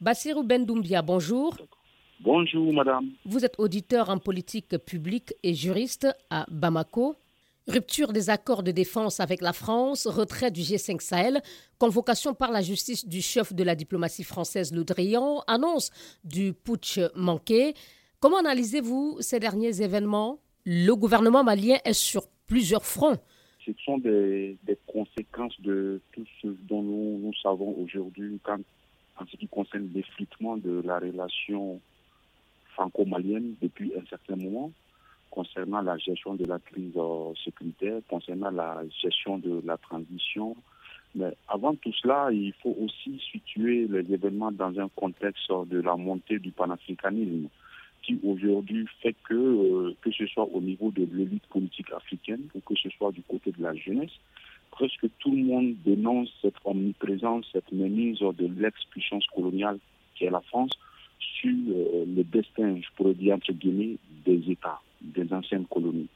Bassirou Bendoumbia, bonjour. Bonjour, madame. Vous êtes auditeur en politique publique et juriste à Bamako. Rupture des accords de défense avec la France, retrait du G5 Sahel, convocation par la justice du chef de la diplomatie française Le Drian, annonce du putsch manqué. Comment analysez-vous ces derniers événements? Le gouvernement malien est sur plusieurs fronts. Ce sont des, conséquences de tout ce dont nous, savons aujourd'hui en ce qui concerne l'effritement de la relation franco-malienne depuis un certain moment concernant la gestion de la crise euh, sécuritaire, concernant la gestion de la transition. Mais avant tout cela, il faut aussi situer les événements dans un contexte de la montée du panafricanisme qui aujourd'hui fait que, euh, que ce soit au niveau de l'élite politique africaine ou que ce soit du côté de la jeunesse, presque tout le monde dénonce cette omniprésence, cette mainmise de l'ex-puissance coloniale qui est la France sur euh, le destin, je pourrais dire entre guillemets, des États des anciennes colonies.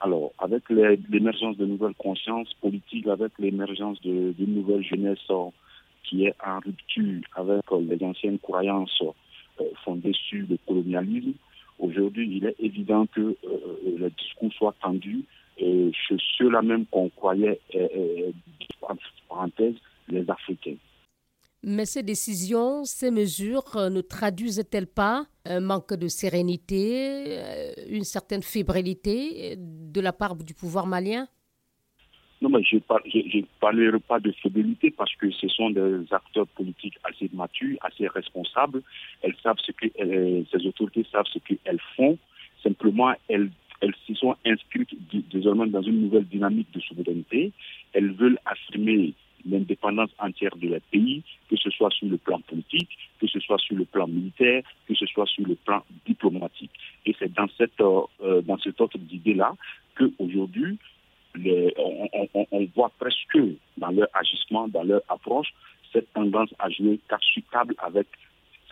Alors, avec l'émergence de nouvelles consciences politiques, avec l'émergence d'une nouvelle jeunesse euh, qui est en rupture avec euh, les anciennes croyances fondées sur le colonialisme, aujourd'hui, il est évident que le discours soit tendu et ceux-là même qu'on croyait, entre parenthèses, les Africains. Mais ces décisions, ces mesures euh, ne traduisent-elles pas un manque de sérénité, euh, une certaine fébrilité de la part du pouvoir malien? Non, mais je ne parlerai pas de fébrilité parce que ce sont des acteurs politiques assez matures, assez responsables. Elles savent ce que euh, ces autorités savent ce qu'elles font. Simplement, elles, elles se sont inscrites désormais dans une nouvelle dynamique de souveraineté. Elles veulent affirmer l'indépendance entière de leur pays, que ce soit sur le plan politique, que ce soit sur le plan militaire, que ce soit sur le plan diplomatique. Et c'est dans cette euh, euh, dans cet ordre d'idée-là qu'aujourd'hui, on, on, voit presque dans leur agissement, dans leur approche, cette tendance à jouer carte avec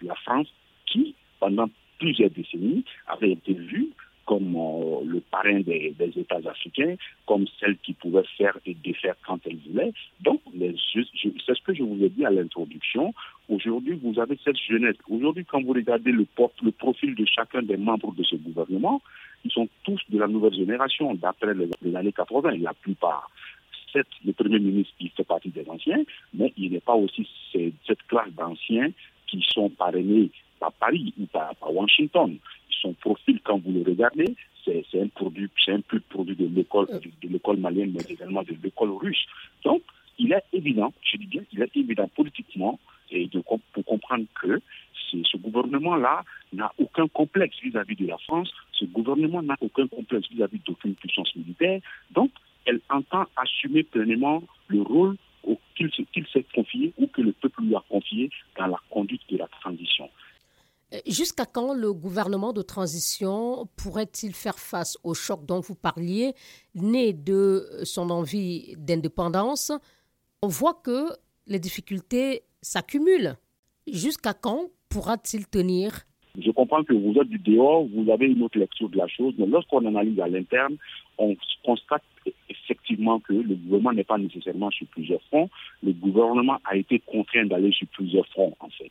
la France qui, pendant plusieurs décennies, avait été vue comme euh, le parrain des, États africains, comme celle qui pouvait faire et défaire quand elle voulait. Donc, c'est ce que je vous ai dit à l'introduction. Aujourd'hui, vous avez cette jeunesse. Aujourd'hui, quand vous regardez le, profil de chacun des membres de ce gouvernement, ils sont tous de la nouvelle génération, d'après les, années 80, la plupart. Le Premier ministre qui fait partie des anciens, mais il n'est pas aussi cette classe d'anciens qui sont parrainés par Paris ou par Washington son profil, quand vous le regardez, c'est un produit, c'est un produit de l'école de, l'école malienne, mais également de l'école russe. Donc, il est évident, je dis bien, il est évident politiquement et de, pour comprendre que ce gouvernement-là n'a aucun complexe vis-à-vis de la France, ce gouvernement n'a aucun complexe vis-à-vis d'aucune puissance militaire, donc elle entend assumer pleinement le rôle qu'il s'est confié ou que le peuple lui a confié dans la conduite de la transition. Euh, jusqu'à quand le gouvernement de transition pourrait-il faire face au choc dont vous parliez, né de son envie d'indépendance? On voit que les difficultés s'accumulent. Jusqu'à quand pourra-t-il tenir? Je comprends que vous êtes du dehors, vous avez une autre lecture de la chose, mais lorsqu'on analyse à l'interne, on constate effectivement que le gouvernement n'est pas nécessairement sur plusieurs fronts. Le gouvernement a été contraint d'aller sur plusieurs fronts, en fait.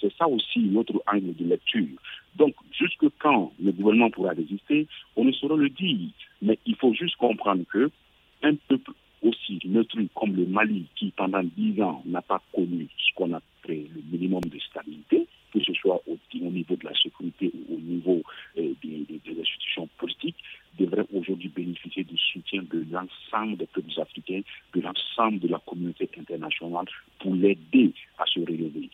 C'est ça aussi notre angle de lecture. Donc, jusque quand le gouvernement pourra résister, on ne saura le dire. Mais il faut juste comprendre que un peuple aussi neutre comme le Mali, qui pendant dix ans n'a pas connu ce qu'on appelle le minimum de stabilité, que ce soit au, niveau de la sécurité ou au niveau euh, des, des, institutions politiques, devrait aujourd'hui bénéficier du soutien de l'ensemble des peuples africains, de l'ensemble de la communauté internationale pour l'aider à se relever.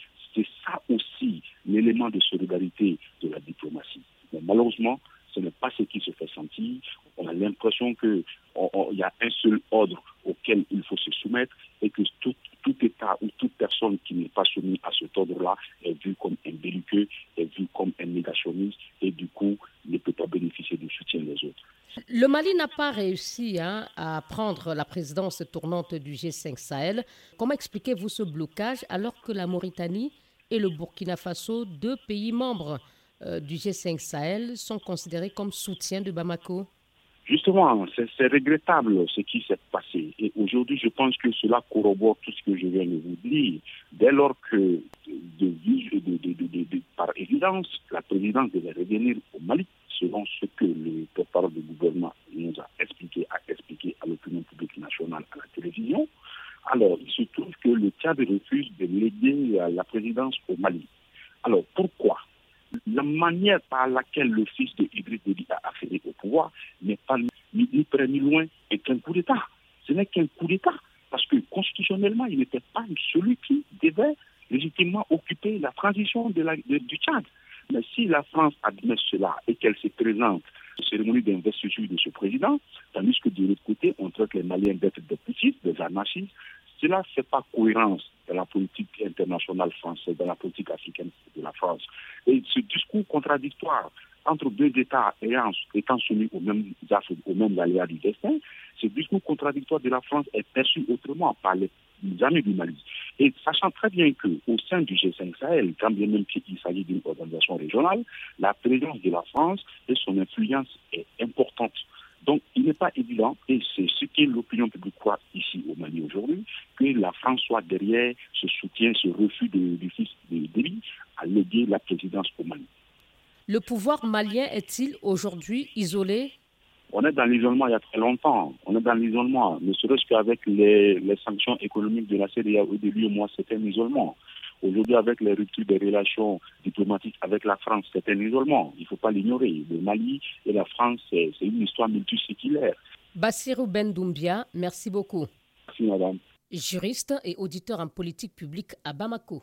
L'élément de solidarité de la diplomatie. Mais malheureusement, ce n'est pas ce qui se fait sentir. On a l'impression qu'il y a un seul ordre auquel il faut se soumettre et que tout, État ou toute personne qui n'est pas soumise à cet ordre-là est vu comme un belliqueux, est vu comme un négationniste et du coup ne peut pas bénéficier du soutien des autres. Le Mali n'a pas réussi hein, à prendre la présidence tournante du G5 Sahel. Comment expliquez-vous ce blocage alors que la Mauritanie et le Burkina Faso, deux pays membres euh, du G5 Sahel, sont considérés comme soutien de Bamako Justement, c'est regrettable ce qui s'est passé. Et aujourd'hui, je pense que cela corrobore tout ce que je viens de vous dire. Dès lors que, de, par évidence, la présidence devait revenir au Mali, selon ce que le porte-parole du gouvernement nous a expliqué, a expliqué à l'opinion publique nationale à la télévision, alors il se trouve que le Tchad refuse de léguer la présidence au Mali. Alors pourquoi? La manière par laquelle le fils de Idriss Déby a accédé au pouvoir n'est pas ni, près ni loin est un coup d'État. Ce n'est qu'un coup d'État. Parce que constitutionnellement, il n'était pas celui qui devait légitimement occuper la transition de du Tchad. Mais si la France admet cela et qu'elle se présente à la cérémonie d'investiture de ce président, tandis que de l'autre côté, on traite les Maliens d'être des petits, des anarchistes, cela ne fait pas cohérence dans la politique internationale française, dans la politique africaine de la France. Et ce discours contradictoire entre deux États ayant, étant soumis aux mêmes aux mêmes aléas du destin, ce discours contradictoire de la France est perçu autrement par les amis du Mali. Et sachant très bien qu'au sein du G5 Sahel, quand bien même il s'agit d'une organisation régionale, la présence de la France et son influence est importante. Donc, il n'est pas évident, et c'est ce que l'opinion publique croit ici au Mali aujourd'hui, que la France soit derrière ce soutien, ce refus du fils de Déby à léguer la présidence au Mali. Le pouvoir malien est-il aujourd'hui isolé? On est dans l'isolement il y a très longtemps. On est dans l'isolement, ne serait-ce qu'avec les, sanctions économiques de la CDAO de l'UEMOA, c'est un isolement. Aujourd'hui, avec les ruptures des relations diplomatiques avec la France, c'est un isolement. Il ne faut pas l'ignorer. Le Mali et la France, c'est une histoire multiséculaire. Bassirou Ben Doumbia, merci beaucoup. Merci, madame. Juriste et auditeur en politique publique à Bamako.